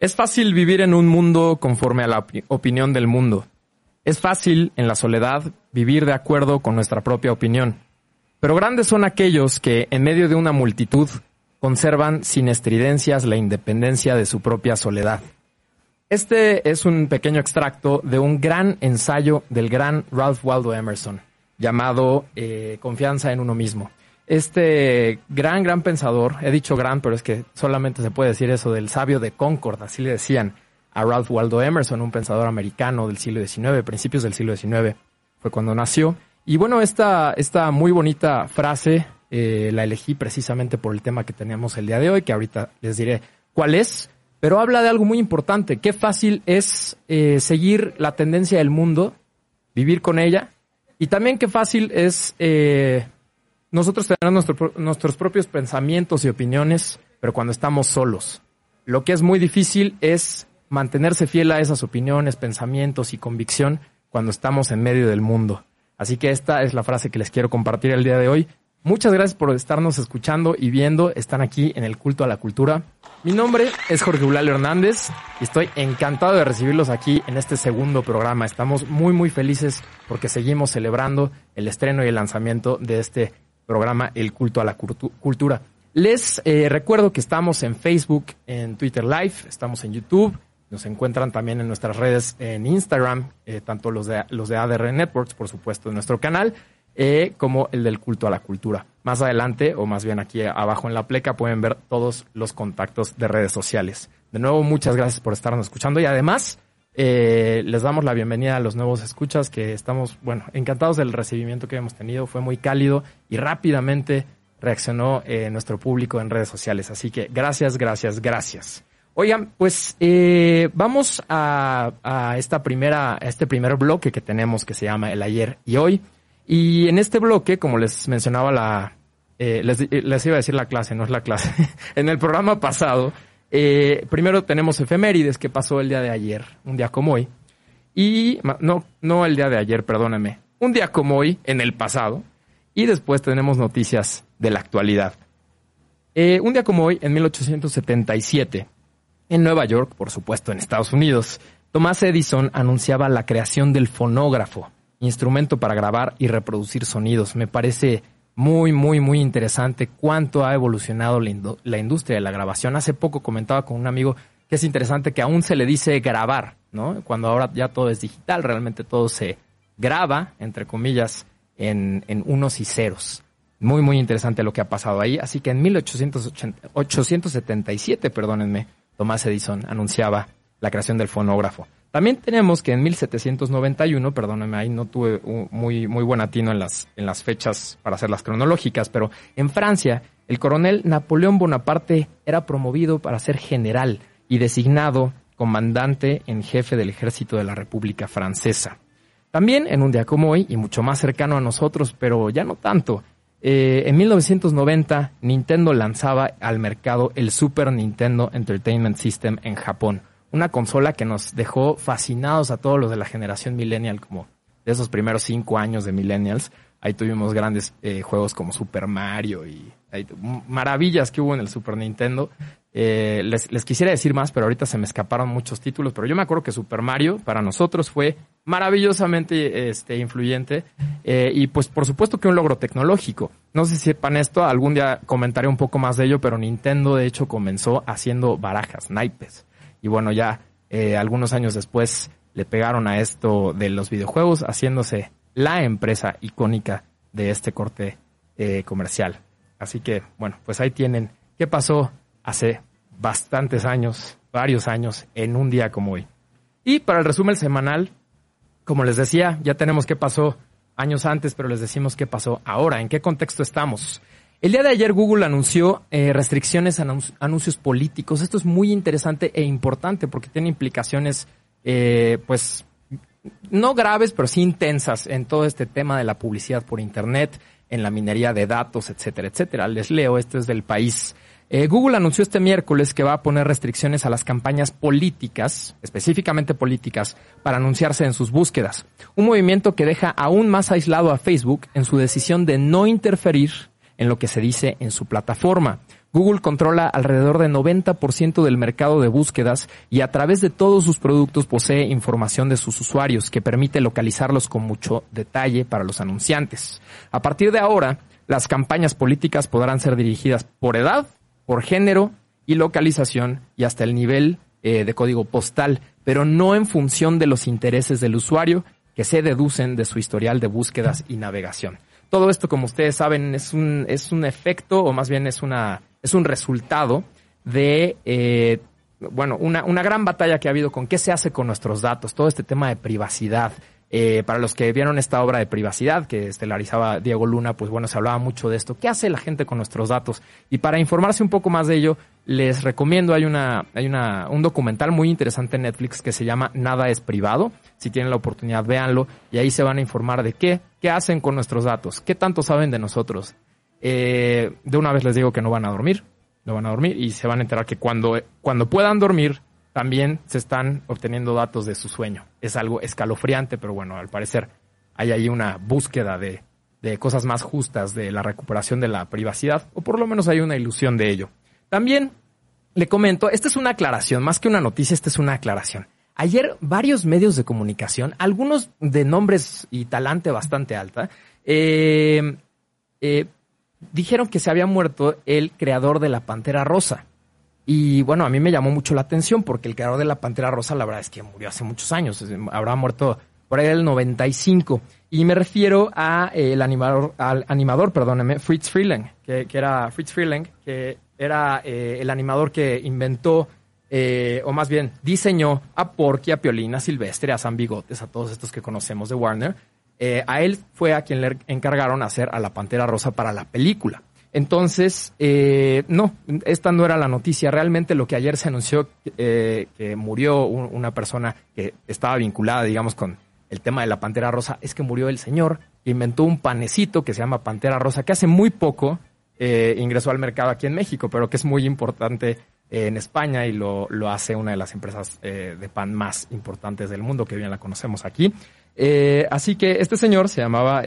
Es fácil vivir en un mundo conforme a la opinión del mundo. Es fácil, en la soledad, vivir de acuerdo con nuestra propia opinión. Pero grandes son aquellos que, en medio de una multitud, conservan sin estridencias la independencia de su propia soledad. Este es un pequeño extracto de un gran ensayo del gran Ralph Waldo Emerson, llamado eh, Confianza en uno mismo este gran, gran pensador, he dicho gran, pero es que solamente se puede decir eso del sabio de Concord, así le decían a Ralph Waldo Emerson, un pensador americano del siglo XIX, principios del siglo XIX, fue cuando nació. Y bueno, esta, esta muy bonita frase eh, la elegí precisamente por el tema que teníamos el día de hoy, que ahorita les diré cuál es, pero habla de algo muy importante, qué fácil es eh, seguir la tendencia del mundo, vivir con ella, y también qué fácil es eh, nosotros tenemos nuestros propios pensamientos y opiniones, pero cuando estamos solos. Lo que es muy difícil es mantenerse fiel a esas opiniones, pensamientos y convicción cuando estamos en medio del mundo. Así que esta es la frase que les quiero compartir el día de hoy. Muchas gracias por estarnos escuchando y viendo. Están aquí en el culto a la cultura. Mi nombre es Jorge Eulalio Hernández y estoy encantado de recibirlos aquí en este segundo programa. Estamos muy muy felices porque seguimos celebrando el estreno y el lanzamiento de este programa El culto a la cultura. Les eh, recuerdo que estamos en Facebook, en Twitter Live, estamos en YouTube, nos encuentran también en nuestras redes en Instagram, eh, tanto los de, los de ADR Networks, por supuesto, en nuestro canal, eh, como el del culto a la cultura. Más adelante, o más bien aquí abajo en la pleca, pueden ver todos los contactos de redes sociales. De nuevo, muchas gracias por estarnos escuchando y además eh, les damos la bienvenida a los nuevos escuchas que estamos, bueno, encantados del recibimiento que hemos tenido. Fue muy cálido y rápidamente reaccionó eh, nuestro público en redes sociales. Así que gracias, gracias, gracias. Oigan, pues eh, vamos a, a, esta primera, este primer bloque que tenemos que se llama el ayer y hoy. Y en este bloque, como les mencionaba la, les, les iba a decir la clase, no es la clase. en el programa pasado eh, primero tenemos efemérides que pasó el día de ayer, un día como hoy. Y no, no el día de ayer, perdóname. Un día como hoy, en el pasado. Y después tenemos noticias de la actualidad. Eh, un día como hoy, en 1877, en Nueva York, por supuesto en Estados Unidos, Thomas Edison anunciaba la creación del fonógrafo, instrumento para grabar y reproducir sonidos. Me parece muy, muy, muy interesante cuánto ha evolucionado la, industria de la grabación. Hace poco comentaba con un amigo que es interesante que aún se le dice grabar, ¿no? Cuando ahora ya todo es digital, realmente todo se graba, entre comillas, en, en unos y ceros. Muy, muy interesante lo que ha pasado ahí. Así que en 1877, perdónenme, Tomás Edison anunciaba la creación del fonógrafo. También tenemos que en 1791, perdóname, ahí no tuve muy, muy buen atino en las, en las fechas para hacer las cronológicas, pero en Francia, el coronel Napoleón Bonaparte era promovido para ser general y designado comandante en jefe del ejército de la República Francesa. También en un día como hoy, y mucho más cercano a nosotros, pero ya no tanto, eh, en 1990 Nintendo lanzaba al mercado el Super Nintendo Entertainment System en Japón una consola que nos dejó fascinados a todos los de la generación millennial, como de esos primeros cinco años de millennials. Ahí tuvimos grandes eh, juegos como Super Mario y maravillas que hubo en el Super Nintendo. Eh, les, les, quisiera decir más, pero ahorita se me escaparon muchos títulos. Pero yo me acuerdo que Super Mario para nosotros fue maravillosamente este, influyente. Eh, y pues por supuesto que un logro tecnológico. No sé si sepan esto, algún día comentaré un poco más de ello, pero Nintendo de hecho comenzó haciendo barajas, naipes. Y bueno, ya eh, algunos años después le pegaron a esto de los videojuegos, haciéndose la empresa icónica de este corte eh, comercial. Así que, bueno, pues ahí tienen qué pasó hace bastantes años, varios años, en un día como hoy. Y para el resumen semanal, como les decía, ya tenemos qué pasó años antes, pero les decimos qué pasó ahora, en qué contexto estamos. El día de ayer Google anunció eh, restricciones a anuncios políticos. Esto es muy interesante e importante porque tiene implicaciones, eh, pues, no graves, pero sí intensas en todo este tema de la publicidad por Internet, en la minería de datos, etcétera, etcétera. Les leo, esto es del país. Eh, Google anunció este miércoles que va a poner restricciones a las campañas políticas, específicamente políticas, para anunciarse en sus búsquedas. Un movimiento que deja aún más aislado a Facebook en su decisión de no interferir en lo que se dice en su plataforma. Google controla alrededor del 90% del mercado de búsquedas y a través de todos sus productos posee información de sus usuarios que permite localizarlos con mucho detalle para los anunciantes. A partir de ahora, las campañas políticas podrán ser dirigidas por edad, por género y localización y hasta el nivel eh, de código postal, pero no en función de los intereses del usuario que se deducen de su historial de búsquedas y navegación. Todo esto, como ustedes saben, es un, es un efecto, o más bien es una, es un resultado de, eh, bueno, una, una gran batalla que ha habido con qué se hace con nuestros datos, todo este tema de privacidad, eh, para los que vieron esta obra de privacidad que estelarizaba Diego Luna, pues bueno, se hablaba mucho de esto. ¿Qué hace la gente con nuestros datos? Y para informarse un poco más de ello, les recomiendo, hay una, hay una, un documental muy interesante en Netflix que se llama Nada es privado. Si tienen la oportunidad, véanlo y ahí se van a informar de qué, qué hacen con nuestros datos, qué tanto saben de nosotros. Eh, de una vez les digo que no van a dormir, no van a dormir y se van a enterar que cuando, cuando puedan dormir, también se están obteniendo datos de su sueño. Es algo escalofriante, pero bueno, al parecer hay ahí una búsqueda de, de cosas más justas de la recuperación de la privacidad, o por lo menos hay una ilusión de ello. También le comento, esta es una aclaración, más que una noticia, esta es una aclaración. Ayer varios medios de comunicación, algunos de nombres y talante bastante alta, eh, eh, dijeron que se había muerto el creador de la Pantera Rosa. Y bueno, a mí me llamó mucho la atención porque el creador de la Pantera Rosa, la verdad es que murió hace muchos años, habrá muerto por ahí el 95. Y me refiero a eh, el animador, al animador, perdóneme, Fritz Freeling, que, era Fritz Freeling, que era eh, el animador que inventó, eh, o más bien diseñó a Porky, a Piolina, a Silvestre, a San Bigotes, a todos estos que conocemos de Warner. a él fue a quien le encargaron hacer a la Pantera Rosa para la película. Entonces, eh, no, esta no era la noticia. Realmente lo que ayer se anunció eh, que murió una persona que estaba vinculada, digamos, con el tema de la Pantera Rosa, es que murió el señor que inventó un panecito que se llama Pantera Rosa, que hace muy poco eh, ingresó al mercado aquí en México, pero que es muy importante en España y lo, lo, hace una de las empresas de pan más importantes del mundo, que bien la conocemos aquí. así que este señor se llamaba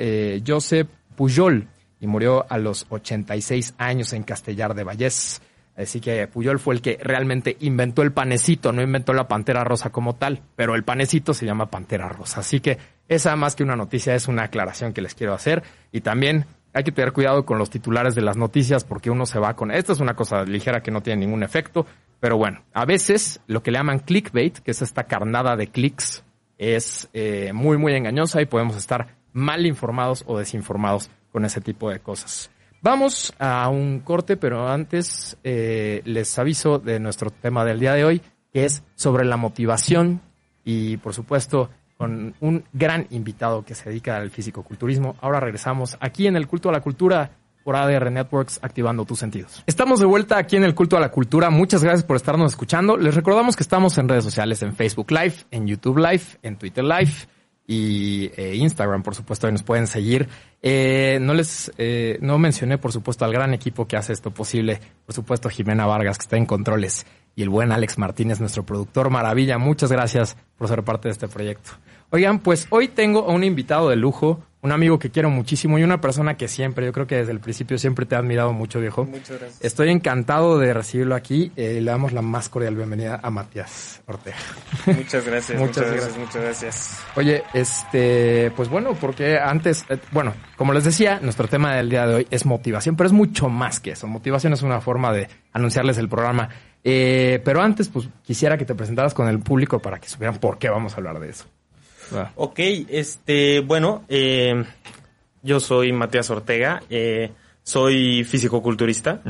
Josep Pujol y murió a los 86 años en Castellar de Vallés. Así que Puyol fue el que realmente inventó el panecito, no inventó la pantera rosa como tal, pero el panecito se llama pantera rosa. Así que esa más que una noticia es una aclaración que les quiero hacer. Y también hay que tener cuidado con los titulares de las noticias porque uno se va con... Esta es una cosa ligera que no tiene ningún efecto, pero bueno, a veces lo que le llaman clickbait, que es esta carnada de clics, es eh, muy, muy engañosa y podemos estar mal informados o desinformados con ese tipo de cosas. Vamos a un corte, pero antes eh, les aviso de nuestro tema del día de hoy, que es sobre la motivación y por supuesto con un gran invitado que se dedica al fisicoculturismo. Ahora regresamos aquí en el culto a la cultura por ADR Networks, activando tus sentidos. Estamos de vuelta aquí en el culto a la cultura. Muchas gracias por estarnos escuchando. Les recordamos que estamos en redes sociales, en Facebook Live, en YouTube Live, en Twitter Live y eh, Instagram, por supuesto, ahí nos pueden seguir. Eh, no les, eh, no mencioné, por supuesto, al gran equipo que hace esto posible. Por supuesto, Jimena Vargas, que está en controles, y el buen Alex Martínez, nuestro productor. Maravilla, muchas gracias por ser parte de este proyecto. Oigan, pues hoy tengo a un invitado de lujo, un amigo que quiero muchísimo y una persona que siempre, yo creo que desde el principio siempre te ha admirado mucho, viejo. Muchas gracias. Estoy encantado de recibirlo aquí. Eh, le damos la más cordial bienvenida a Matías Ortega. Muchas gracias, muchas, gracias, muchas gracias. Oye, este, pues bueno, porque antes, eh, bueno, como les decía, nuestro tema del día de hoy es motivación, pero es mucho más que eso. Motivación es una forma de anunciarles el programa. Eh, pero antes, pues quisiera que te presentaras con el público para que supieran por qué vamos a hablar de eso. Ah. Ok, este, bueno, eh, yo soy Matías Ortega, eh, soy físico-culturista,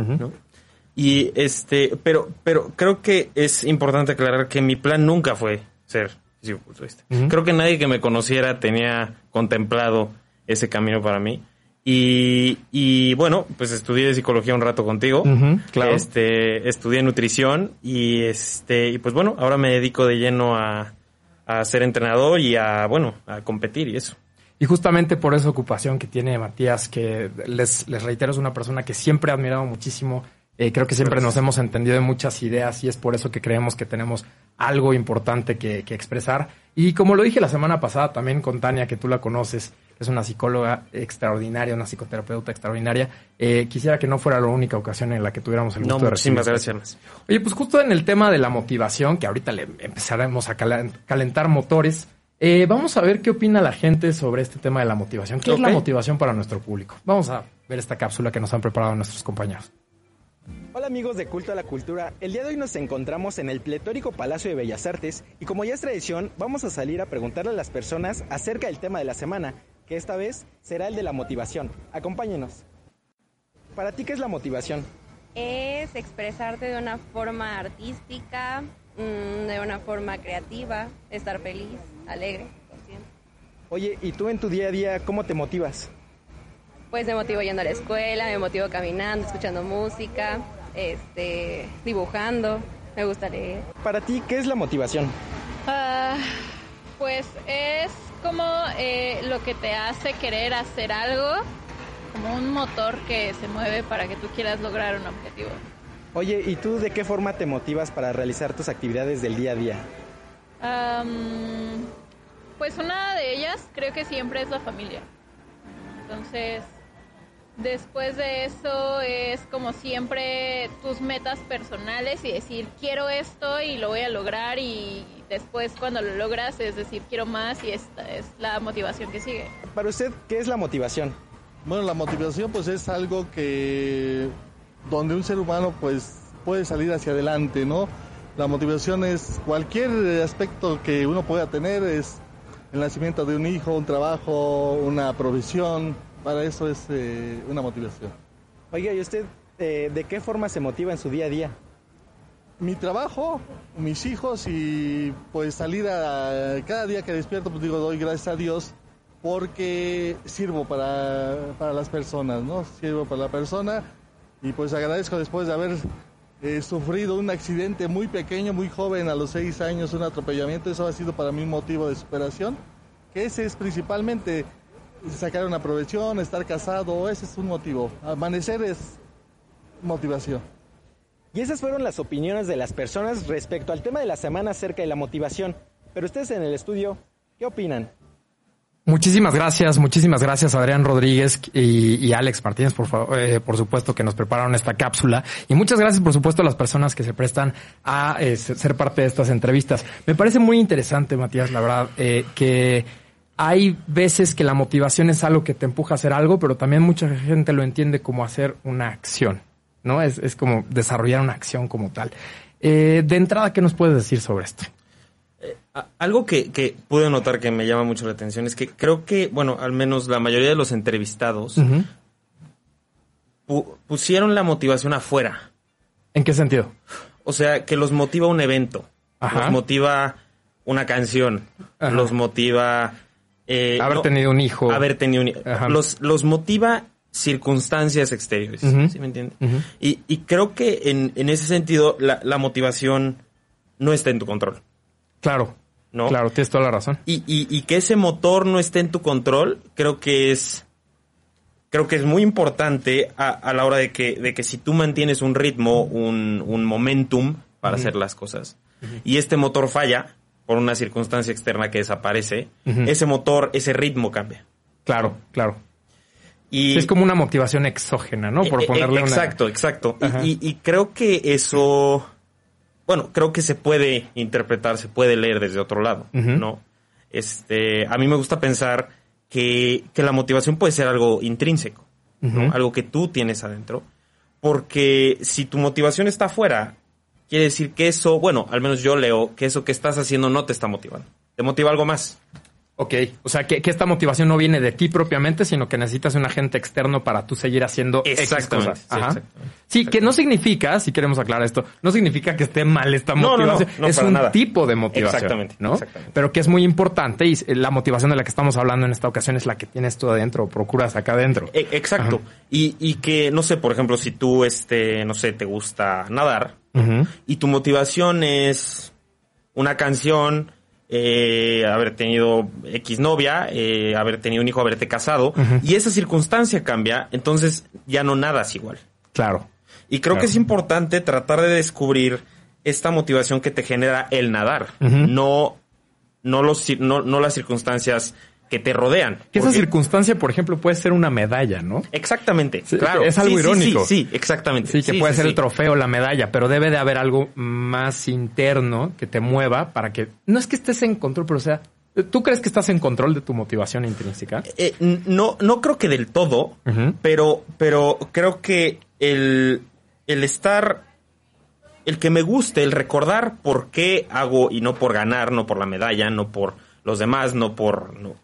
Y este, pero, pero creo que es importante aclarar que mi plan nunca fue ser físico-culturista. Creo que nadie que me conociera tenía contemplado ese camino para mí. Y, y bueno, pues estudié psicología un rato contigo. Claro. Este, estudié nutrición y este, y pues bueno, ahora me dedico de lleno a, a ser entrenador y a, bueno, a competir y eso. Y justamente por esa ocupación que tiene Matías, que les, les reitero, es una persona que siempre he admirado muchísimo. Eh, creo que siempre nos hemos entendido de muchas ideas y es por eso que creemos que tenemos algo importante que, que expresar. Y como lo dije la semana pasada también con Tania, que tú la conoces, es una psicóloga extraordinaria, una psicoterapeuta extraordinaria, eh, quisiera que no fuera la única ocasión en la que tuviéramos el No, gusto de muchísimas recibirte. gracias. Oye, pues justo en el tema de la motivación, que ahorita le empezaremos a calen- calentar motores, eh, vamos a ver qué opina la gente sobre este tema de la motivación. ¿Qué es la motivación para nuestro público? Vamos a ver esta cápsula que nos han preparado nuestros compañeros. Hola amigos de Culto a la Cultura, el día de hoy nos encontramos en el pletórico Palacio de Bellas Artes y como ya es tradición, vamos a salir a preguntarle a las personas acerca del tema de la semana, que esta vez será el de la motivación. Acompáñenos. Para ti, ¿qué es la motivación? es expresarte de una forma artística, mm, de una forma creativa, estar feliz, alegre. Oye, ¿y tú en tu día a día cómo te motivas? Pues me motivo yendo a la escuela, me motivo caminando, escuchando música, este, dibujando, me gusta leer. Para ti, ¿qué es la motivación? Ah, pues es como eh, lo que te hace querer hacer algo, como un motor que se mueve para que tú quieras lograr un objetivo. Oye, ¿y tú de qué forma te motivas para realizar tus actividades del día a día? Am, pues una de ellas creo que siempre es la familia. Entonces, después de eso es como siempre tus metas personales y decir quiero esto y lo voy a lograr y después cuando lo logras es decir quiero más y esta es la motivación que sigue. Para usted, ¿qué es la motivación? Bueno, la motivación pues es algo que donde un ser humano pues puede salir hacia adelante, ¿no? La motivación es cualquier aspecto que uno pueda tener, es el nacimiento de un hijo, un trabajo, una profesión, para eso es eh, una motivación. Oiga, ¿y usted eh, de qué forma se motiva en su día a día? Mi trabajo, mis hijos y pues salir a cada día que despierto pues digo doy gracias a Dios porque sirvo para, para las personas, ¿no? Sirvo para la persona y pues agradezco después de haber eh, sufrido un accidente muy pequeño, muy joven, a los seis años, un atropellamiento, eso ha sido para mí un motivo de superación, que ese es principalmente sacar una profesión, estar casado, ese es un motivo. Amanecer es motivación. Y esas fueron las opiniones de las personas respecto al tema de la semana acerca de la motivación. Pero ustedes en el estudio, ¿qué opinan? Muchísimas gracias, muchísimas gracias Adrián Rodríguez y, y Alex Martínez, por, favor, eh, por supuesto, que nos prepararon esta cápsula. Y muchas gracias, por supuesto, a las personas que se prestan a eh, ser parte de estas entrevistas. Me parece muy interesante, Matías, la verdad, eh, que hay veces que la motivación es algo que te empuja a hacer algo, pero también mucha gente lo entiende como hacer una acción, ¿no? Es, es como desarrollar una acción como tal. Eh, de entrada, ¿qué nos puedes decir sobre esto? A- Algo que, que pude notar que me llama mucho la atención es que creo que, bueno, al menos la mayoría de los entrevistados pu- pusieron la motivación afuera. ¿En qué sentido? O sea, que los motiva un evento, Ajá. los motiva una canción, Ajá. los motiva... eh, Haber no, tenido un hijo. haber tenido un Ajá. los, los motiva circunstancias exteriores. ¿sí me entiendes? Y, y creo que en, en ese sentido la, la motivación no está en tu control, Claro. ¿no? Claro, tienes toda la razón. Y, y, y que ese motor no esté en tu control, creo que es creo que es muy importante a, a la hora de que, de que si tú mantienes un ritmo, un, un momentum para hacer las cosas, y este motor falla por una circunstancia externa que desaparece, ese motor, ese ritmo cambia. Claro, claro. Y Sí, es como una motivación exógena, ¿no? Por Eh, eh, ponerle una... Exacto, exacto. Y- Ajá. Y, y creo que eso, bueno, creo que se puede interpretar, se puede leer desde otro lado. ¿no? Este, a mí me gusta pensar que, que la motivación puede ser algo intrínseco, ¿no? Algo que tú tienes adentro. Porque si tu motivación está afuera, quiere decir que eso, bueno, al menos yo leo que eso que estás haciendo no te está motivando. Te motiva algo más. Ok, o sea que, que esta motivación no viene de ti propiamente, sino que necesitas un agente externo para tú seguir haciendo Exactamente, cosas. sí, Ajá. exactamente. Sí, que no significa, si queremos aclarar esto, no significa que esté mal esta No, no, no, motivación. no, es un nada. tipo de motivación. Exactamente, ¿no? exactamente. Pero que es muy importante y la motivación de la que estamos hablando en esta ocasión es la que tienes tú adentro, o procuras acá adentro. E- Exacto. Y, y que, no sé, por ejemplo, si tú, este, no sé, te gusta nadar Y tu motivación es una canción, eh, haber tenido X novia, eh, haber tenido un hijo, haberte casado, y esa circunstancia cambia, entonces ya no nadas igual. Claro. Y creo Claro. que es importante tratar de descubrir esta motivación que te genera el nadar, no, no, los, no, no las circunstancias que te rodean. Que esa circunstancia, por ejemplo, puede ser una medalla, ¿no? Exactamente, Sí, claro. es algo Sí, irónico. Sí, sí, exactamente. Sí, que puede ser el trofeo, la medalla, pero debe de haber algo más interno que te mueva para que... No es que estés en control, pero o sea, ¿tú crees que estás en control de tu motivación intrínseca? Eh, no, no creo que del todo, pero, pero creo que el, el estar, el que me guste, el recordar por qué hago y no por ganar, no por la medalla, no por los demás, no por, no.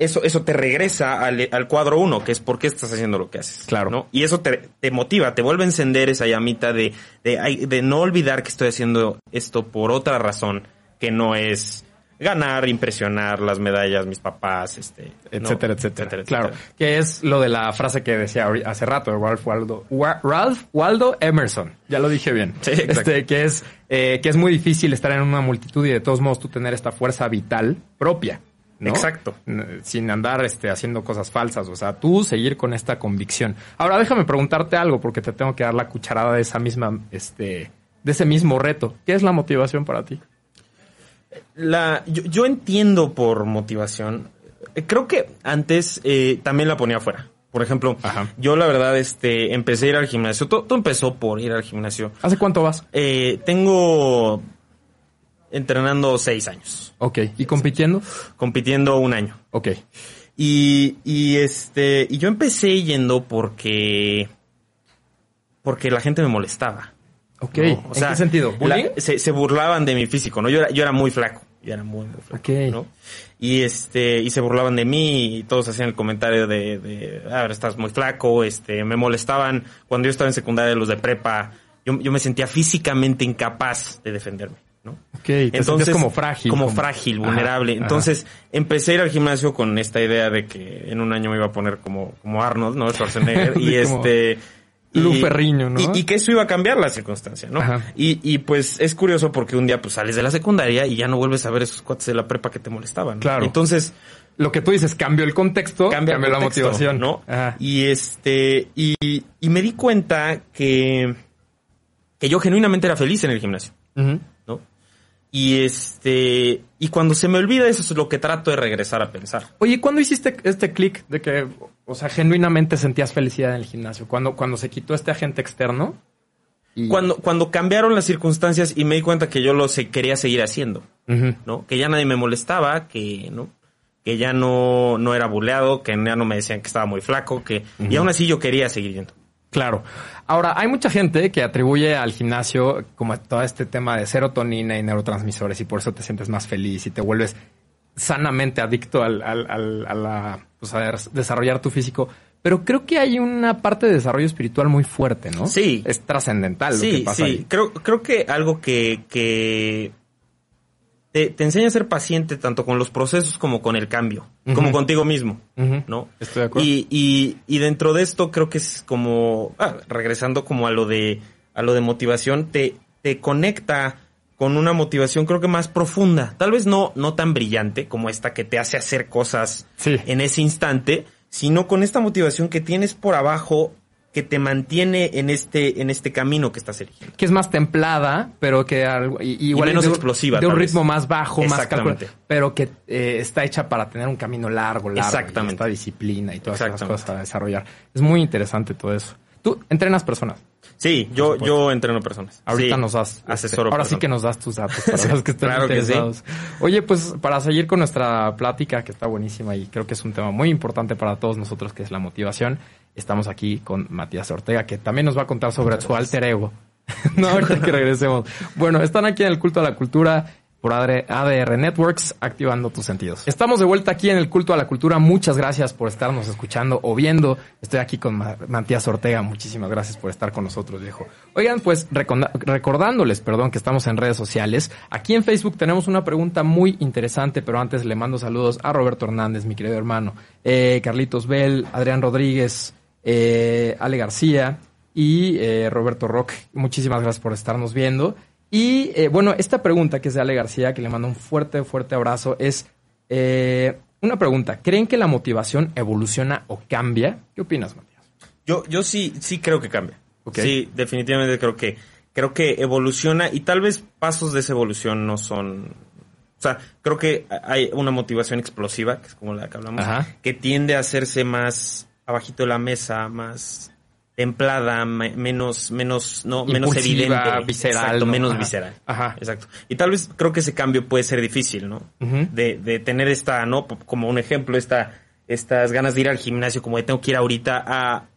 Eso, eso te regresa al, al cuadro uno, que es por qué estás haciendo lo que haces. Claro. ¿no? Y eso te, te motiva, te vuelve a encender esa llamita de, de, de no olvidar que estoy haciendo esto por otra razón, que no es ganar, impresionar las medallas, mis papás, este, ¿no? etcétera, etcétera, etcétera, Claro, etcétera. que es lo de la frase que decía hace rato de Ralph Waldo, Wa- Ralph Waldo Emerson. Ya lo dije bien. Sí, exacto. este, que es eh, que es muy difícil estar en una multitud y de todos modos tú tener esta fuerza vital propia. ¿No? Exacto. Sin andar este, haciendo cosas falsas. O sea, tú seguir con esta convicción. Ahora déjame preguntarte algo porque te tengo que dar la cucharada de esa misma, este, de ese mismo reto. ¿Qué es la motivación para ti? La, yo, yo entiendo por motivación. Creo que antes eh, también la ponía afuera. Por ejemplo, Ajá. yo la verdad este, empecé a ir al gimnasio. Todo, todo empezó por ir al gimnasio. ¿Hace cuánto vas? Eh, tengo entrenando seis años, Ok. ¿Y compitiendo? compitiendo un año. Ok. Y, y este, y yo empecé yendo porque, porque la gente me molestaba. Ok. ¿no? ¿En qué sentido? la- se, se burlaban de mi físico, ¿no? Yo era, yo era muy flaco. Yo era muy, muy flaco, Ok. ¿no? Y este, y se burlaban de mí y todos hacían el comentario de, de, ah, estás muy flaco, este, me molestaban cuando yo estaba en secundaria los de prepa. Yo, yo me sentía físicamente incapaz de defenderme, ¿no? Te sentías como frágil. Como frágil, vulnerable. ajá. Entonces, empecé a ir al gimnasio con esta idea de que en un año me iba a poner como, como Arnold, ¿no? Schwarzenegger. y este. Lu y- Ferriño, ¿no? Y, y que eso iba a cambiar la circunstancia, ¿no? Y, y pues es curioso porque un día pues sales de la secundaria y ya no vuelves a ver esos cuates de la prepa que te molestaban. ¿no? Claro. Entonces, Lo que tú dices, cambió el contexto, cambió el la motivación. ¿no? Ajá. Y este, y, y me di cuenta que, que yo genuinamente era feliz en el gimnasio. ¿no? Y este, y cuando se me olvida eso es lo que trato de regresar a pensar. Oye, ¿cuándo hiciste este clic de que, o sea, genuinamente sentías felicidad en el gimnasio? ¿Cuando, cuando se quitó este agente externo? Y- Cuando, cuando cambiaron las circunstancias y me di cuenta que yo lo se- quería seguir haciendo. ¿no? Que ya nadie me molestaba, que, ¿no? Que ya no, no era buleado, que ya no me decían que estaba muy flaco, que, y aún así yo quería seguir yendo. Claro. Ahora, hay mucha gente que atribuye al gimnasio como todo este tema de serotonina y neurotransmisores y por eso te sientes más feliz y te vuelves sanamente adicto al, al- al- a, la, pues, a des- desarrollar tu físico. Pero creo que hay una parte de desarrollo espiritual muy fuerte, ¿no? Sí. Es trascendental lo sí, que pasa sí. ahí. Creo, creo que algo que, que te, te enseña a ser paciente tanto con los procesos como con el cambio, como contigo mismo. ¿no? Estoy de acuerdo. Y, y, y dentro de esto creo que es como, ah, regresando como a lo de, a lo de motivación, te, te conecta con una motivación creo que más profunda, tal vez no, no tan brillante como esta que te hace hacer cosas Sí. en ese instante, sino con esta motivación que tienes por abajo que te mantiene en este, en este camino que estás eligiendo. que es más templada, pero que algo, y- y igual menos de, explosiva, de un vez. ritmo más bajo, más calculado, pero que eh, está hecha para tener un camino largo, largo, Exactamente. y esta disciplina y todas esas cosas a desarrollar. Es muy interesante todo eso. Tú entrenas personas. Sí, yo, yo entreno personas. Ahorita Sí, nos das. este, asesoro ahora sí que nos das tus datos para los que estén Claro que sí. interesados. Oye, pues para seguir con nuestra plática, que está buenísima y creo que es un tema muy importante para todos nosotros, que es la motivación, estamos aquí con Matías Ortega, que también nos va a contar sobre su alter ego. no, ahorita que regresemos. Bueno, están aquí en el culto a la cultura. por ADR Networks, activando tus sentidos. Estamos de vuelta aquí en el culto a la cultura. Muchas gracias por estarnos escuchando o viendo. Estoy aquí con Matías Ortega. Muchísimas gracias por estar con nosotros, viejo. Oigan, pues recordándoles, perdón, que estamos en redes sociales. Aquí en Facebook tenemos una pregunta muy interesante, pero antes le mando saludos a Roberto Hernández, mi querido hermano, eh, Carlitos Bell, Adrián Rodríguez, eh, Ale García y eh, Roberto Rock. Muchísimas gracias por estarnos viendo. Y eh, bueno, esta pregunta que es de Ale García, que le mando un fuerte, fuerte abrazo, es eh, una pregunta. ¿Creen que la motivación evoluciona o cambia? ¿Qué opinas, Matías? Yo, yo sí, sí creo que cambia. Sí, definitivamente creo que, creo que evoluciona y tal vez pasos de esa evolución no son o sea, creo que hay una motivación explosiva, que es como la que hablamos, que tiende a hacerse más abajito de la mesa, más templada, menos, menos, no, menos evidente. visceral. Exacto, menos visceral. Ajá. Exacto. Y tal vez creo que ese cambio puede ser difícil, ¿no? de, de tener esta, ¿no? Como un ejemplo, esta, estas ganas de ir al gimnasio, como de tengo que ir ahorita, a,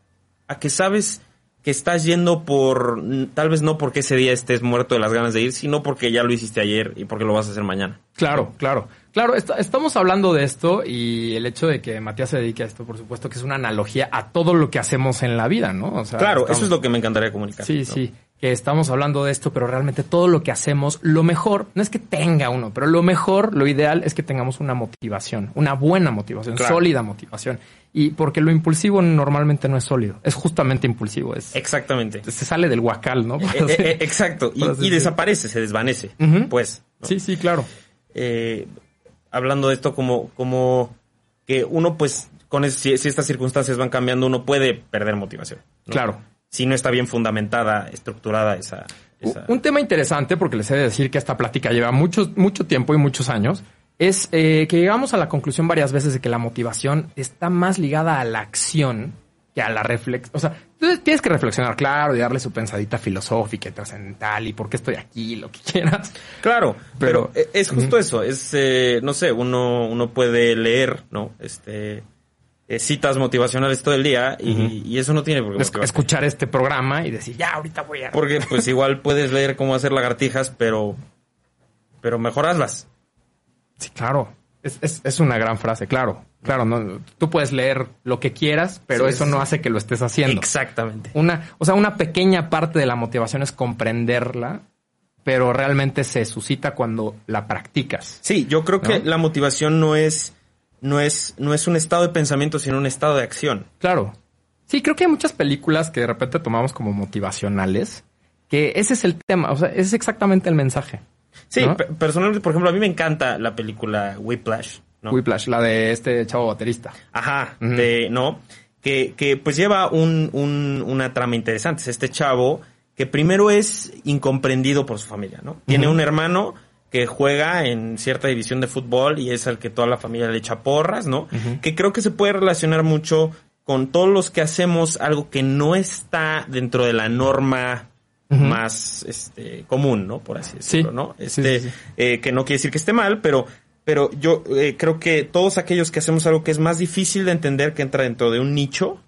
a que sabes que estás yendo por, tal vez no porque ese día estés muerto de las ganas de ir, sino porque ya lo hiciste ayer y porque lo vas a hacer mañana. Claro, claro. Claro, estamos hablando de esto y el hecho de que Matías se dedique a esto, por supuesto, que es una analogía a todo lo que hacemos en la vida, ¿no? O sea, claro, eso es lo que me encantaría comunicar. Sí, sí, que estamos hablando de esto, pero realmente todo lo que hacemos, lo mejor, no es que tenga uno, pero lo mejor, lo ideal es que tengamos una motivación, una buena motivación, sólida motivación. Y porque lo impulsivo normalmente no es sólido, es justamente impulsivo. Es, Exactamente. Se sale del huacal, ¿no? Eh, eh, exacto, y, desaparece, se desvanece, pues. Sí, sí, claro. Eh, hablando de esto como, como que uno pues con si, estas circunstancias van cambiando uno puede perder motivación. Claro. Si no está bien fundamentada, estructurada esa, Un tema interesante, porque les he de decir que esta plática lleva mucho, mucho tiempo y muchos años, es eh, que llegamos a la conclusión varias veces de que la motivación está más ligada a la acción que a la reflexión. O sea, tienes que reflexionar, claro, y darle su pensadita filosófica y trascendental y por qué estoy aquí, lo que quieras. Claro, pero, e, es justo eso. Es, eh, no sé, uno, uno puede leer, ¿no? Este. Eh, citas motivacionales todo el día y, eso no tiene por qué escuchar este programa y decir ya ahorita voy a porque pues igual puedes leer cómo hacer lagartijas pero pero mejoraslas sí claro es, es, es una gran frase claro Claro, no, tú puedes leer lo que quieras, pero eso no hace que lo estés haciendo. Exactamente. Una, o sea, una pequeña parte de la motivación es comprenderla, pero realmente se suscita cuando la practicas. Sí, yo creo que la motivación no es, no es, no es un estado de pensamiento, sino un estado de acción. Claro. Sí, creo que hay muchas películas que de repente tomamos como motivacionales, que ese es el tema, o sea, ese es exactamente el mensaje. Sí, personalmente, por ejemplo, a mí me encanta la película Whiplash. Whiplash, la de este chavo baterista. Ajá, de, ¿no? Que, que pues lleva un, un, una trama interesante. Es este chavo que primero es incomprendido por su familia, ¿no? Tiene un hermano que juega en cierta división de fútbol y es al que toda la familia le echa porras, ¿no? Que creo que se puede relacionar mucho con todos los que hacemos algo que no está dentro de la norma más este, común, ¿no? Por así decirlo, ¿no? Este, eh, que no quiere decir que esté mal, pero pero yo eh, creo que todos aquellos que hacemos algo que es más difícil de entender que entra dentro de un nicho,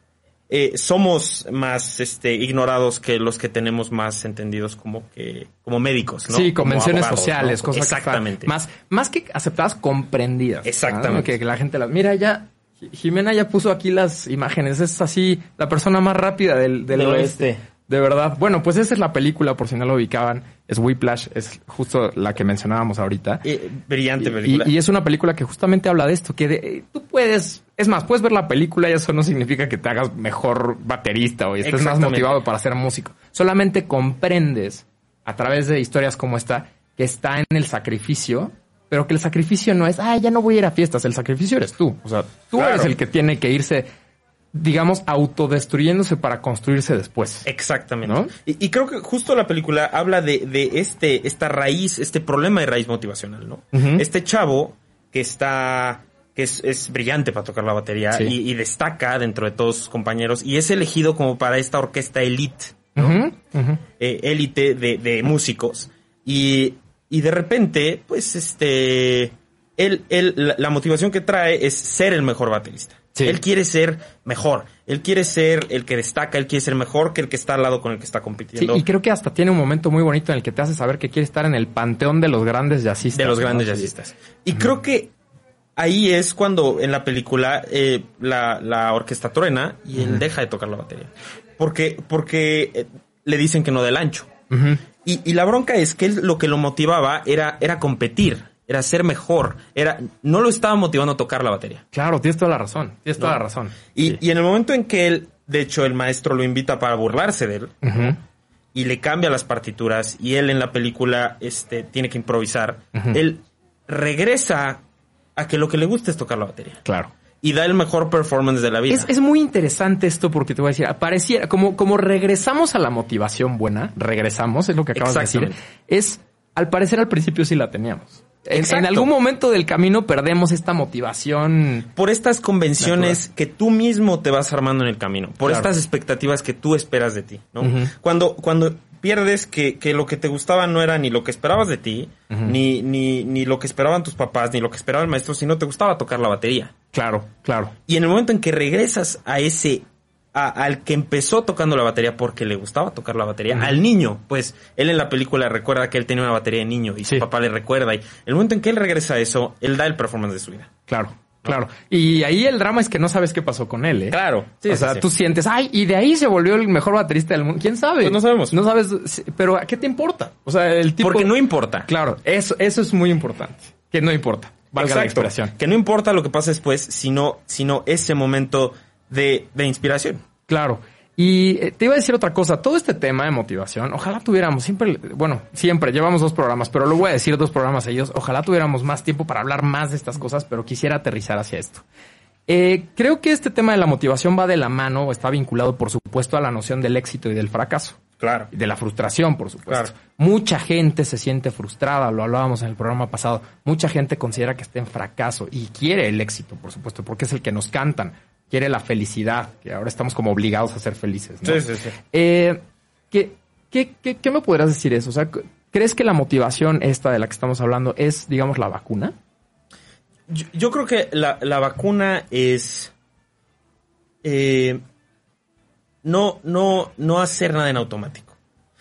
eh, somos más este, ignorados que los que tenemos más entendidos como que como médicos, ¿no? Sí, convenciones sociales, cosas Exactamente. más más que aceptadas, comprendidas. Exactamente. Que, la gente las mira ya Jimena ya puso aquí las imágenes, es así la persona más rápida del, del, oeste. De verdad. Bueno, pues esa es la película, por si no lo ubicaban. Es Whiplash, es justo la que mencionábamos ahorita. brillante película. Y, es una película que justamente habla de esto, que eh, tú puedes, es más, puedes ver la película y eso no significa que te hagas mejor baterista o estés más motivado para ser músico. Solamente comprendes a través de historias como esta que está en el sacrificio, pero que el sacrificio no es, ah, ya no voy a ir a fiestas, el sacrificio eres tú. O sea, tú eres el que tiene que irse digamos, autodestruyéndose para construirse después. Exactamente. Y, creo que justo la película habla de, de, este, esta raíz, este problema de raíz motivacional, ¿no? Este chavo que está, que es, brillante para tocar la batería y, destaca dentro de todos sus compañeros y es elegido como para esta orquesta elite, ¿no? Eh, élite de, de, músicos. Y, y de repente, pues este, él, él, la motivación que trae es ser el mejor baterista. Sí. Él quiere ser mejor. Él quiere ser el que destaca, él quiere ser mejor que el que está al lado con el que está Sí, compitiendo. y creo que hasta tiene un momento muy bonito en el que te hace saber que quiere estar en el panteón de los grandes jazzistas. de los grandes jazzistas. Y creo que ahí es cuando en la película eh, la, la orquesta truena y él deja de tocar la batería. Porque, porque eh, le dicen que no del ancho. Y, y la bronca es que él lo que lo motivaba era, era competir, era ser mejor, era, no lo estaba motivando a tocar la batería. Claro, tienes toda la razón. Tienes toda No. la razón. Y, Sí. y en el momento en que él, de hecho, el maestro lo invita para burlarse de él y le cambia las partituras y él en la película este, tiene que improvisar, él regresa a que lo que le gusta es tocar la batería. Claro. Y da el mejor performance de la vida. Es, es muy interesante esto porque te voy a decir, pareciera, como, como regresamos a la motivación buena, regresamos, es lo que acabas de decir, es, al parecer al principio sí la teníamos. En, algún momento del camino perdemos esta motivación. por estas convenciones que tú mismo te vas armando en el camino, por Claro. estas expectativas que tú esperas de ti, ¿no? Cuando, cuando pierdes que, que lo que te gustaba no era ni lo que esperabas de ti, ni, ni, ni lo que esperaban tus papás, ni lo que esperaba el maestro, sino te gustaba tocar la batería. Claro, claro. Y en el momento en que regresas a ese, a- al que empezó tocando la batería porque le gustaba tocar la batería, al niño, pues él en la película recuerda que él tenía una batería de niño y Sí. su papá le recuerda. Y el momento en que él regresa a eso, él da el performance de su vida. Claro, claro. Y ahí el drama es que no sabes qué pasó con él, ¿eh? Claro. Sí, o sea, sí. tú sientes, ay, y de ahí se volvió el mejor baterista del mundo. ¿Quién sabe? Pues no sabemos. No sabes, pero ¿a qué te importa? O sea, el tipo... Porque no importa. Claro, eso, eso es muy importante. Que no importa. Valga la Exacto. expresión. Que no importa lo que pase después, sino, sino ese momento de, de inspiración. Claro. Y eh, te iba a decir otra cosa, todo este tema de motivación, ojalá tuviéramos siempre, bueno, siempre llevamos dos programas, pero lo voy a decir dos programas seguidos, ojalá tuviéramos más tiempo para hablar más de estas cosas, pero quisiera aterrizar hacia esto. Eh, creo que este tema de la motivación va de la mano o está vinculado, por supuesto, a la noción del éxito y del fracaso. Claro. Y de la frustración, por supuesto. Claro. Mucha gente se siente frustrada, lo hablábamos en el programa pasado. Mucha gente considera que está en fracaso y quiere el éxito, por supuesto, porque es el que nos cantan. Quiere la felicidad, que ahora estamos como obligados a ser felices. ¿no? Sí, sí, sí. Eh, ¿qué, qué, qué, qué me podrías decir eso? O sea, ¿crees que la motivación esta de la que estamos hablando es, digamos, la vacuna? Yo, yo creo que la, la vacuna es eh, no, no, no hacer nada en automático.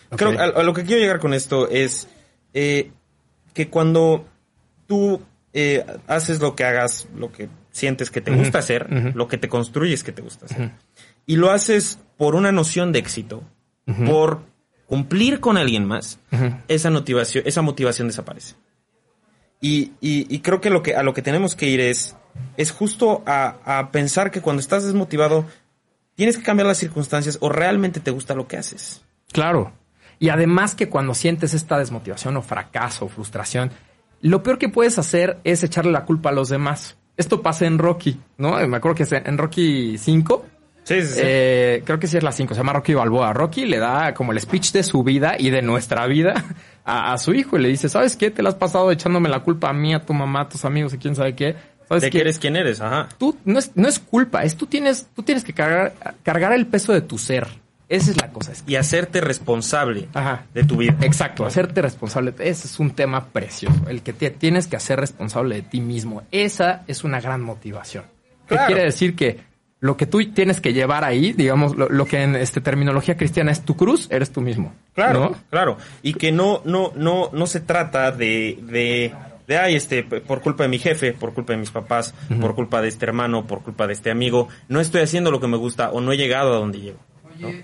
Creo, a, a lo que quiero llegar con esto es eh, que cuando tú eh, haces lo que hagas, lo que sientes que te gusta hacer, lo que te construyes que te gusta hacer, y lo haces por una noción de éxito, por cumplir con alguien más, esa motivación, esa motivación desaparece. Y, y- y creo que lo que a lo que tenemos que ir es, es justo a, a pensar que cuando estás desmotivado, tienes que cambiar las circunstancias o realmente te gusta lo que haces. Claro. Y además que cuando sientes esta desmotivación o fracaso o frustración, lo peor que puedes hacer es echarle la culpa a los demás. Esto pasa en Rocky, ¿no? Me acuerdo que es en Rocky 5. Sí, sí, sí. Eh, creo que sí es la 5, se llama Rocky Balboa. Rocky le da como el speech de su vida y de nuestra vida a, a su hijo y le dice, ¿sabes qué? Te la has pasado echándome la culpa a mí, a tu mamá, a tus amigos y quién sabe qué. ¿Sabes de qué? eres quien eres, ajá. Tú, no es, no es culpa, es tú tienes, tú tienes que cargar, cargar el peso de tu ser. Esa es la cosa. Y hacerte responsable Ajá. de tu vida. Exacto, hacerte responsable. Ese es un tema precioso. El que te tienes que hacer responsable de ti mismo. Esa es una gran motivación. Que Claro. quiere decir que lo que tú tienes que llevar ahí, digamos, lo, lo que en este terminología cristiana es tu cruz, eres tú mismo. Claro, ¿no? claro. Y que no, no, no, no se trata de, de, de, ay, este, por culpa de mi jefe, por culpa de mis papás, por culpa de este hermano, por culpa de este amigo, no estoy haciendo lo que me gusta o no he llegado a donde llego.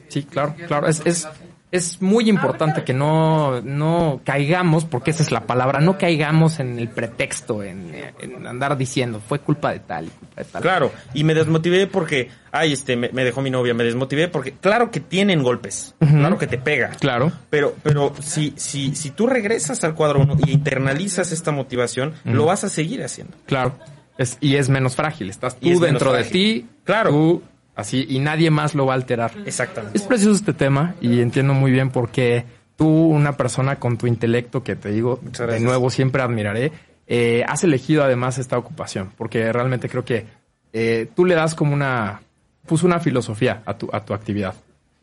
Sí, claro, claro. Es, es, es muy importante que no, no caigamos, porque esa es la palabra, no caigamos en el pretexto, en, en andar diciendo, fue culpa de tal y culpa de tal. Claro, y me desmotivé porque, ay, este, me, me dejó mi novia, me desmotivé porque, claro que tienen golpes, claro que te pega. Claro. Pero, pero si, si, si tú regresas al cuadro uno y internalizas esta motivación, lo vas a seguir haciendo. Claro. Es, y es menos frágil. Estás tú es dentro de ti. Claro. Tú, así, y nadie más lo va a alterar. Exactamente. Es precioso este tema y entiendo muy bien por qué tú, una persona con tu intelecto, que te digo, de nuevo siempre admiraré, eh, has elegido además esta ocupación, porque realmente creo que eh, tú le das como una, puso una filosofía a tu, a tu actividad.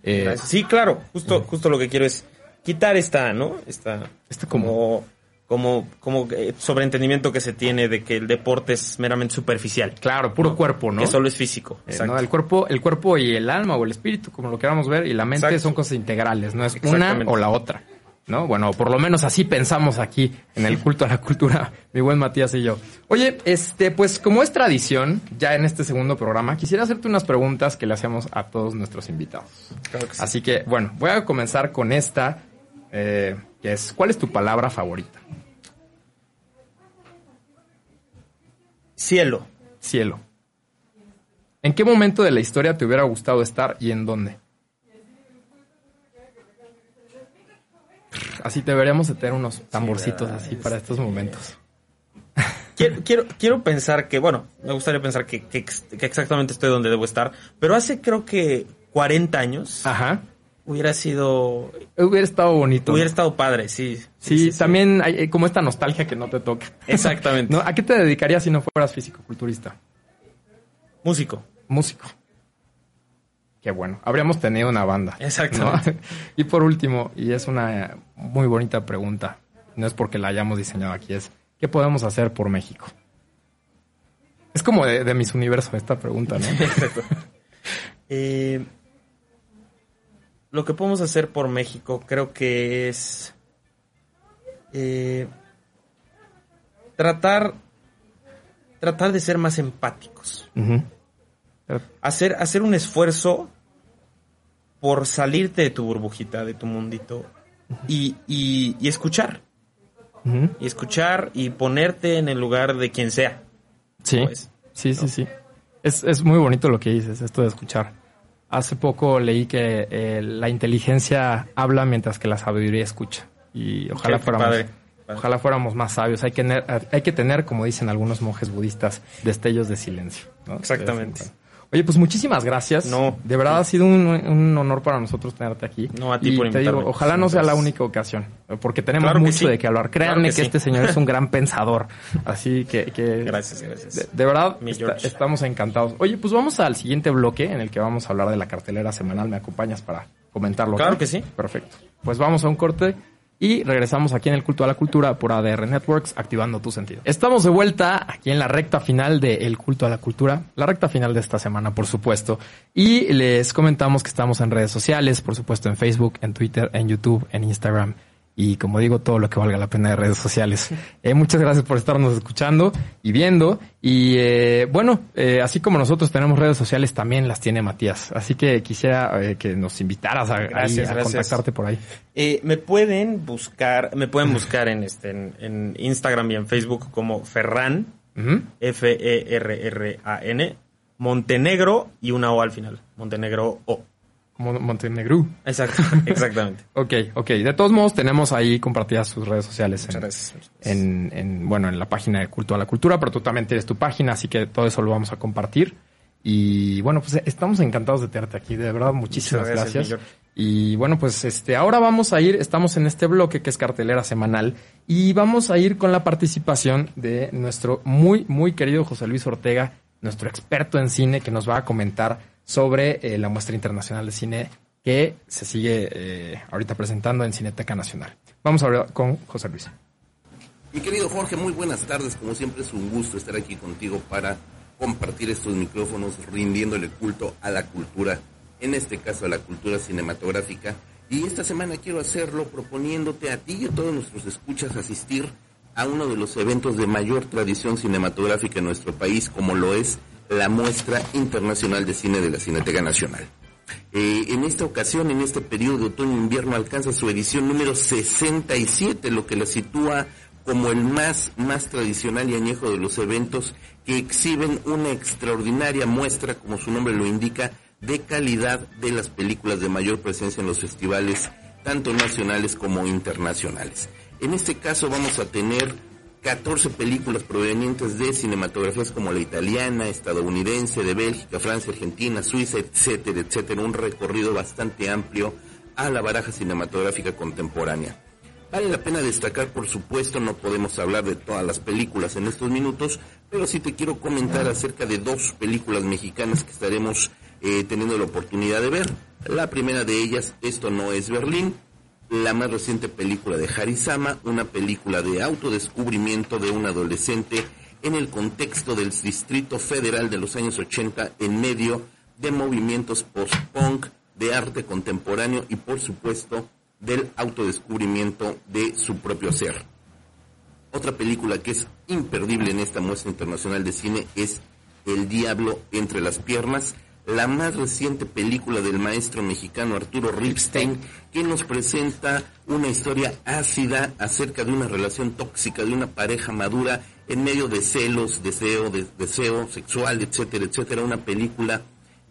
Eh. Sí, claro, justo, justo lo que quiero es quitar esta, ¿no? Esta, Este como- como como, como eh, sobreentendimiento que se tiene de que el deporte es meramente superficial. Claro, puro cuerpo, ¿no? Que solo es físico. Eh. El cuerpo, el cuerpo y el alma o el espíritu, como lo queramos ver, y la mente Exacto. son cosas integrales, no es una o la otra. ¿No? Bueno, por lo menos así pensamos aquí en el culto a la cultura, mi buen Matías y yo. Oye, este, pues como es tradición, ya en este segundo programa, quisiera hacerte unas preguntas que le hacemos a todos nuestros invitados. Claro que sí. Así que, bueno, voy a comenzar con esta, eh, que es, ¿cuál es tu palabra favorita? Cielo. Cielo. ¿En qué momento de la historia te hubiera gustado estar y en dónde? Así deberíamos de tener unos tamborcitos así para estos momentos. Quiero, quiero, quiero pensar que, bueno, me gustaría pensar que, que que exactamente estoy donde debo estar, pero hace creo que 40 años Ajá. Hubiera sido, Hubiera estado bonito. hubiera estado padre, sí. Sí, también hay hay como esta nostalgia que no te toca. Exactamente. ¿No? ¿A qué te dedicarías si no fueras físico-culturista? Músico. Músico. Qué bueno. Habríamos tenido una banda. ¿no? Exactamente. Y por último, y es una muy bonita pregunta, no es porque la hayamos diseñado aquí, es ¿qué podemos hacer por México? Es como de, de mis universos esta pregunta, ¿no? Exacto. Eh, lo que podemos hacer por México creo que es eh, tratar tratar de ser más empáticos. Hacer, hacer un esfuerzo por salirte de tu burbujita, de tu mundito y, y- y escuchar. Y escuchar y ponerte en el lugar de quien sea. Sí, Pues, sí, sí, sí. Es, es muy bonito lo que dices, esto de escuchar. Hace poco leí que eh, la inteligencia habla mientras que la sabiduría escucha. Y ojalá fuéramos, padre, padre. ojalá fuéramos más sabios. Hay que, tener, hay que tener, como dicen algunos monjes budistas, destellos de silencio. ¿no? Exactamente. Oye, pues muchísimas gracias. No. De verdad ha sido un, un honor para nosotros tenerte aquí. No, a ti y por te digo, ojalá no sea la única ocasión, porque tenemos Claro mucho sí. de qué hablar. Claro Créanme que que, sí. este señor es un gran pensador. Así que, que Gracias, gracias. de, de verdad, está- estamos encantados. Oye, pues vamos al siguiente bloque en el que vamos a hablar de la cartelera semanal. ¿Me acompañas para comentarlo? Claro que sí. Perfecto. Pues vamos a un corte y regresamos aquí en el Culto a la Cultura por ADR Networks, activando tu sentido. Estamos de vuelta aquí en la recta final de El Culto a la Cultura, la recta final de esta semana, por supuesto. Y les comentamos que estamos en redes sociales, por supuesto en Facebook, en Twitter, en YouTube, en Instagram y como digo, todo lo que valga la pena de redes sociales. Eh, muchas gracias por estarnos escuchando y viendo. Y eh, bueno, eh, así como nosotros tenemos redes sociales, también las tiene Matías. Así que quisiera eh, que nos invitaras a, ahí contactarte por ahí. Eh, me pueden buscar, me pueden buscar en este, en, en Instagram y en Facebook como Ferran, Ujú. F E R R A N, Montenegro y una O al final, Montenegro O. Mon- Montenegro. Exacto, exactamente. Ok, ok. De todos modos, tenemos ahí compartidas sus redes sociales. Muchas en- muchas gracias. en, en, bueno, en la página de Culto a la Cultura, pero tú también tienes tu página, así que todo eso lo vamos a compartir. Y bueno, pues estamos encantados de tenerte aquí, de verdad, muchísimas gracias, gracias. Y bueno, pues este, ahora vamos a ir, estamos en este bloque que es cartelera semanal, y vamos a ir con la participación de nuestro muy, muy querido José Luis Ortega, nuestro experto en cine, que nos va a comentar sobre eh, la muestra internacional de cine que se sigue eh, ahorita presentando en Cineteca Nacional. Vamos a hablar con José Luis. Mi querido Jorge, muy buenas tardes. Como siempre es un gusto estar aquí contigo para compartir estos micrófonos rindiéndole culto a la cultura, en este caso a la cultura cinematográfica. Y esta semana quiero hacerlo proponiéndote a ti y a todos nuestros escuchas asistir a uno de los eventos de mayor tradición cinematográfica en nuestro país, como lo es la Muestra Internacional de Cine de la Cineteca Nacional. Eh, en esta ocasión, en este periodo de otoño-invierno, alcanza su edición número 67, lo que la sitúa como el más, más tradicional y añejo de los eventos que exhiben una extraordinaria muestra, como su nombre lo indica, de calidad de las películas de mayor presencia en los festivales, tanto nacionales como internacionales. En este caso vamos a tener 14 películas provenientes de cinematografías como la italiana, estadounidense, de Bélgica, Francia, Argentina, Suiza, etcétera, etcétera. Un recorrido bastante amplio a la baraja cinematográfica contemporánea. Vale la pena destacar, por supuesto, no podemos hablar de todas las películas en estos minutos, pero sí te quiero comentar acerca de dos películas mexicanas que estaremos eh, teniendo la oportunidad de ver. La primera de ellas, Esto no es Berlín, la más reciente película de Harisama, una película de autodescubrimiento de un adolescente en el contexto del Distrito Federal de los años 80 en medio de movimientos post-punk, de arte contemporáneo y por supuesto del autodescubrimiento de su propio ser. Otra película que es imperdible en esta muestra internacional de cine es El Diablo entre las piernas, la más reciente película del maestro mexicano Arturo Ripstein, que nos presenta una historia ácida acerca de una relación tóxica de una pareja madura en medio de celos, deseo, deseo sexual, etcétera, etcétera. Una película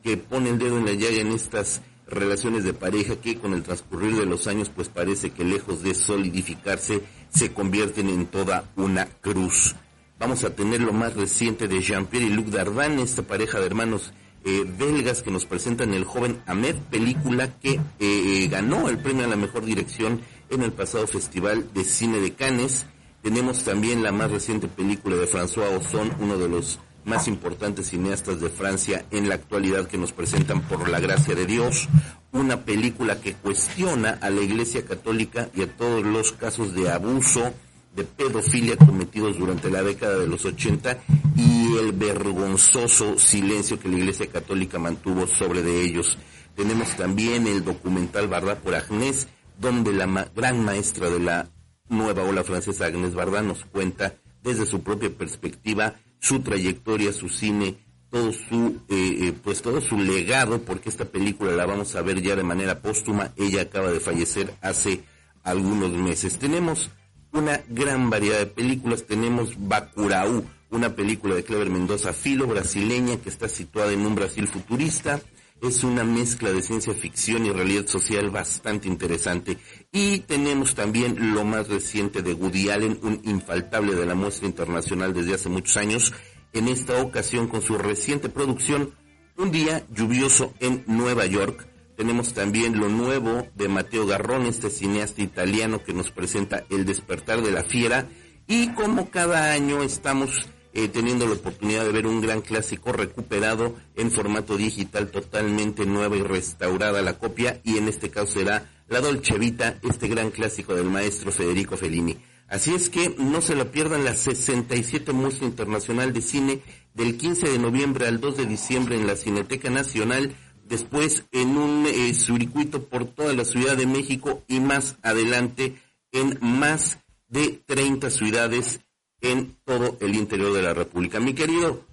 que pone el dedo en la llaga en estas relaciones de pareja que con el transcurrir de los años pues parece que lejos de solidificarse se convierten en toda una cruz. Vamos a tener lo más reciente de Jean-Pierre y Luc Dardin, esta pareja de hermanos eh, belgas que nos presentan el joven Ahmed, película que eh, ganó el premio a la mejor dirección en el pasado Festival de Cine de Cannes. Tenemos también la más reciente película de François Ozon, uno de los más importantes cineastas de Francia en la actualidad que nos presentan por la gracia de Dios, una película que cuestiona a la Iglesia Católica y a todos los casos de abuso, de pedofilia cometidos durante la década de los 80 y el vergonzoso silencio que la Iglesia Católica mantuvo sobre de ellos. Tenemos también el documental Barda por Agnès, donde la gran maestra de la nueva ola francesa, Agnès Barda, nos cuenta desde su propia perspectiva su trayectoria, su cine, todo su, eh, eh, pues todo su legado, porque esta película la vamos a ver ya de manera póstuma. Ella acaba de fallecer hace algunos meses. Tenemos una gran variedad de películas. Tenemos Bacurau, una película de Clever Mendoza, filo brasileña, que está situada en un Brasil futurista. Es una mezcla de ciencia ficción y realidad social bastante interesante. Y tenemos también lo más reciente de Woody Allen, un infaltable de la muestra internacional desde hace muchos años, en esta ocasión con su reciente producción, Un día lluvioso en Nueva York, tenemos también lo nuevo de Mateo Garrón, este cineasta italiano que nos presenta El despertar de la fiera. Y como cada año estamos eh, teniendo la oportunidad de ver un gran clásico recuperado en formato digital totalmente nueva y restaurada la copia. Y en este caso será La Dolce Vita, este gran clásico del maestro Federico Fellini. Así es que no se lo pierdan la 67 Muestra Internacional de Cine del 15 de noviembre al 2 de diciembre en la Cineteca Nacional después en un eh, circuito por toda la Ciudad de México y más adelante en más de 30 ciudades en todo el interior de la República. Mi querido,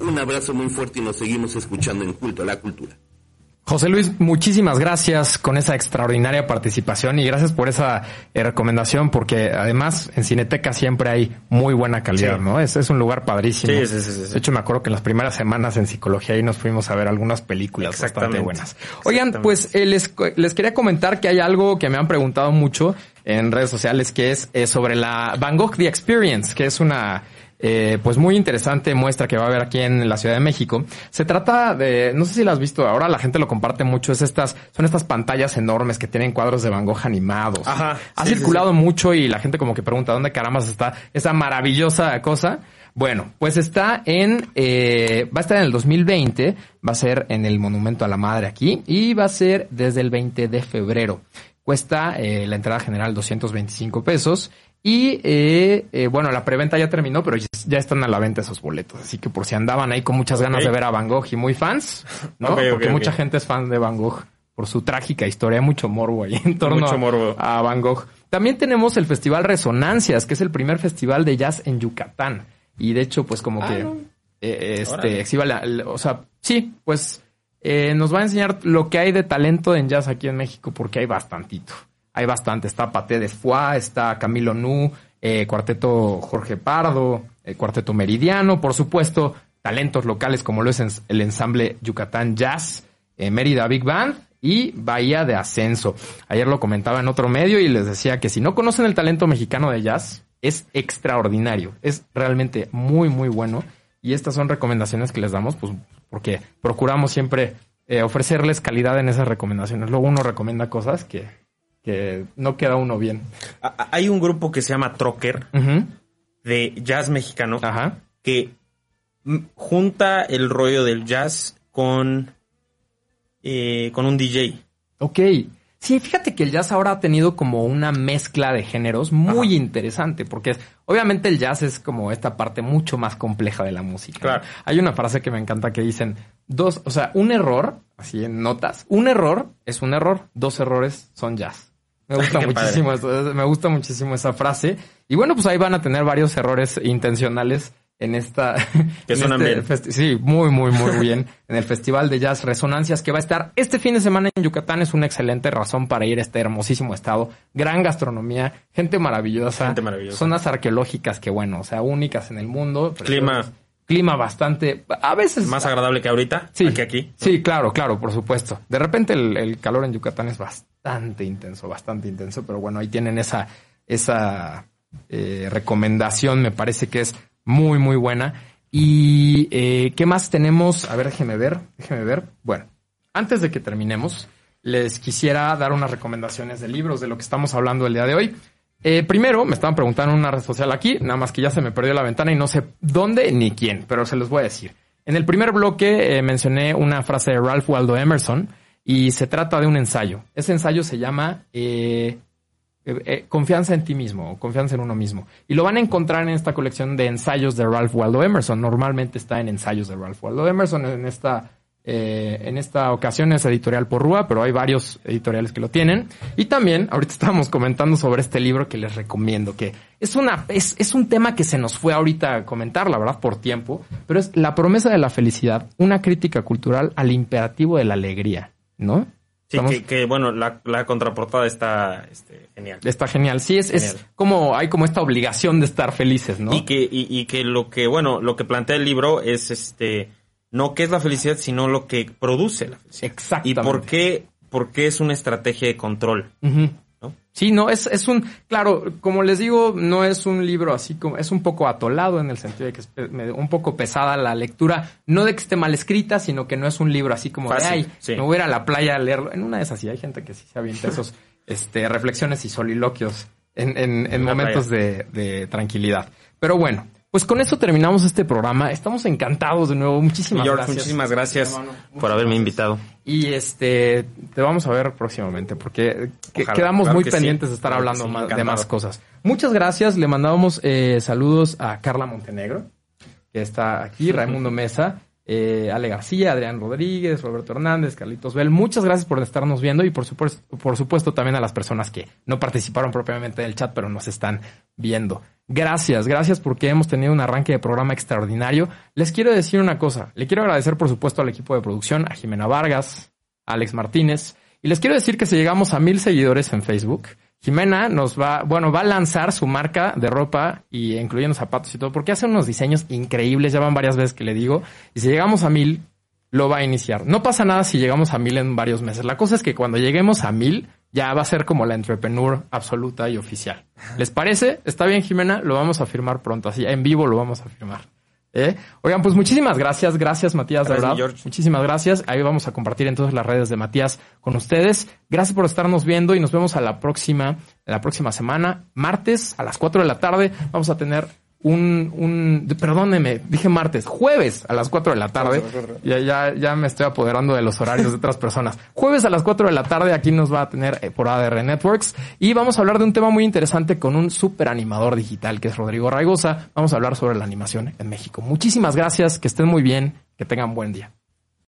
un abrazo muy fuerte y nos seguimos escuchando en Culto a la Cultura. José Luis, muchísimas gracias con esa extraordinaria participación y gracias por esa eh, recomendación porque además en Cineteca siempre hay muy buena calidad, ¿no? Es, es un lugar padrísimo. Sí, sí, sí, De hecho, me acuerdo que en las primeras semanas en psicología ahí nos fuimos a ver algunas películas bastante buenas. Oigan, pues eh, les, les quería comentar que hay algo que me han preguntado mucho en redes sociales que es eh, sobre la Van Gogh The Experience, que es una eh, pues muy interesante muestra que va a haber aquí en la Ciudad de México. Se trata de, no sé si la has visto, ahora la gente lo comparte mucho, es estas, son estas pantallas enormes que tienen cuadros de Van Gogh animados. Ajá. Ha circulado mucho y la gente como que pregunta dónde caramba está esa maravillosa cosa. Bueno, pues está en, eh, va a estar en el 2020, va a ser en el Monumento a la Madre aquí y va a ser desde el 20 de febrero. Cuesta eh, la entrada general 225 pesos y eh, eh, bueno, la preventa ya terminó, pero ya están a la venta esos boletos. Así que por si andaban ahí con muchas ganas de ver a Van Gogh y muy fans, ¿no? Porque mucha gente es fan de Van Gogh por su trágica historia, mucho morbo ahí en torno a Van Gogh. También tenemos el Festival Resonancias, que es el primer festival de jazz en Yucatán. Y de hecho, pues como ah, que eh, este exhiba la, o sea, sí, pues eh, nos va a enseñar lo que hay de talento en jazz aquí en México, porque hay bastantito hay bastante. Está Paté de Foix, está Camilo Nu, eh, Cuarteto Jorge Pardo, el Cuarteto Meridiano, por supuesto, talentos locales como lo es el ensamble Yucatán Jazz, eh, Mérida Big Band y Bahía de Ascenso. Ayer lo comentaba en otro medio y les decía que si no conocen el talento mexicano de jazz, es extraordinario, es realmente muy, muy bueno. Y estas son recomendaciones que les damos, pues, porque procuramos siempre eh, ofrecerles calidad en esas recomendaciones. Luego uno recomienda cosas que, que no queda uno bien. Hay un grupo que se llama Trocker de jazz mexicano que junta el rollo del jazz con, eh, con un DJ. Ok. Sí, fíjate que el jazz ahora ha tenido como una mezcla de géneros muy interesante, porque es, obviamente el jazz es como esta parte mucho más compleja de la música. Claro. Hay una frase que me encanta que dicen, dos, o sea, un error, así en notas, un error es un error, dos errores son jazz. Me gusta muchísimo eso, me gusta muchísimo esa frase. Y bueno, pues ahí van a tener varios errores intencionales en esta... Que en suenan este bien. Sí, muy, muy, muy bien. En el Festival de Jazz Resonancias que va a estar este fin de semana en Yucatán es una excelente razón para ir a este hermosísimo estado. Gran gastronomía, gente maravillosa. Gente maravillosa. Zonas arqueológicas que, bueno, o sea, únicas en el mundo. Clima. Clima bastante... A veces... Más agradable que ahorita. Sí, Que aquí. Sí, claro, claro, por supuesto. De repente el, el calor en Yucatán es bastante intenso, bastante intenso, pero bueno, ahí tienen esa, esa eh, recomendación, me parece que es muy, muy buena. Y eh, ¿qué más tenemos? A ver, déjeme ver, déjeme ver. Bueno, antes de que terminemos, les quisiera dar unas recomendaciones de libros de lo que estamos hablando el día de hoy. Eh, primero, me estaban preguntando en una red social aquí, nada más que ya se me perdió la ventana y no sé dónde ni quién, pero se los voy a decir. En el primer bloque eh, mencioné una frase de Ralph Waldo Emerson y se trata de un ensayo. Ese ensayo se llama eh, eh, Confianza en ti mismo o Confianza en uno mismo. Y lo van a encontrar en esta colección de ensayos de Ralph Waldo Emerson. Normalmente está en ensayos de Ralph Waldo Emerson. En esta, eh, en esta ocasión es editorial Porrúa, pero hay varios editoriales que lo tienen. Y también, ahorita estábamos comentando sobre este libro que les recomiendo, que es una, es, es un tema que se nos fue ahorita a comentar, la verdad, por tiempo, pero es La promesa de la felicidad, una crítica cultural al imperativo de la alegría, ¿no? Sí, que, que, bueno, la, la contraportada está este, genial. Está genial. Sí, es, es como, hay como esta obligación de estar felices, ¿no? Y que, y, y que lo que, bueno, lo que plantea el libro es este, no qué es la felicidad, sino lo que produce la felicidad. Exactamente. Y por qué, por qué es una estrategia de control. ¿no? Sí, no, es, es un, claro, como les digo, no es un libro así como, es un poco atolado en el sentido de que es me- un poco pesada la lectura, no de que esté mal escrita, sino que no es un libro así como de, ay, sí. me voy a ir a la playa a leerlo. En una de esas sí hay gente que sí se avienta esos, este, reflexiones y soliloquios en, en, en momentos de, de tranquilidad. Pero bueno, pues con eso terminamos este programa. Estamos encantados de nuevo. Muchísimas George, gracias. muchísimas gracias Hermano, por haberme invitado. Y este, te vamos a ver próximamente porque Ojalá, quedamos claro muy que sí. pendientes de estar Claro hablando sí, más- de más cosas. Muchas gracias. Le mandamos eh, saludos a Carla Montenegro, que está aquí, Raimundo Mesa, eh, Ale García, Adrián Rodríguez, Roberto Hernández, Carlitos Bell. Muchas gracias por estarnos viendo y por supuesto, por supuesto también a las personas que no participaron propiamente del chat, pero nos están viendo. Gracias, gracias porque hemos tenido un arranque de programa extraordinario. Les quiero decir una cosa. Le quiero agradecer, por supuesto, al equipo de producción, a Jimena Vargas, a Alex Martínez. Y les quiero decir que si llegamos a mil seguidores en Facebook, Jimena nos va, bueno, va a lanzar su marca de ropa y incluyendo zapatos y todo, porque hace unos diseños increíbles, ya van varias veces que le digo. Y si llegamos a mil, lo va a iniciar. No pasa nada si llegamos a mil en varios meses. La cosa es que cuando lleguemos a mil, ya va a ser como la entrepreneur absoluta y oficial. ¿Les parece? Está bien, Jimena, lo vamos a firmar pronto, así en vivo lo vamos a firmar. ¿Eh? Oigan, pues muchísimas gracias, gracias Matías, de verdad. George. Muchísimas gracias. Ahí vamos a compartir entonces las redes de Matías con ustedes. Gracias por estarnos viendo y nos vemos a la próxima, la próxima semana, martes a las 4 de la tarde. Vamos a tener un, un, perdóneme, dije martes, jueves a las 4 de la tarde. Ya, ya, ya me estoy apoderando de los horarios de otras personas. Jueves a las 4 de la tarde aquí nos va a tener eh, por ADR Networks y vamos a hablar de un tema muy interesante con un super animador digital que es Rodrigo Raigosa. Vamos a hablar sobre la animación en México. Muchísimas gracias, que estén muy bien, que tengan buen día.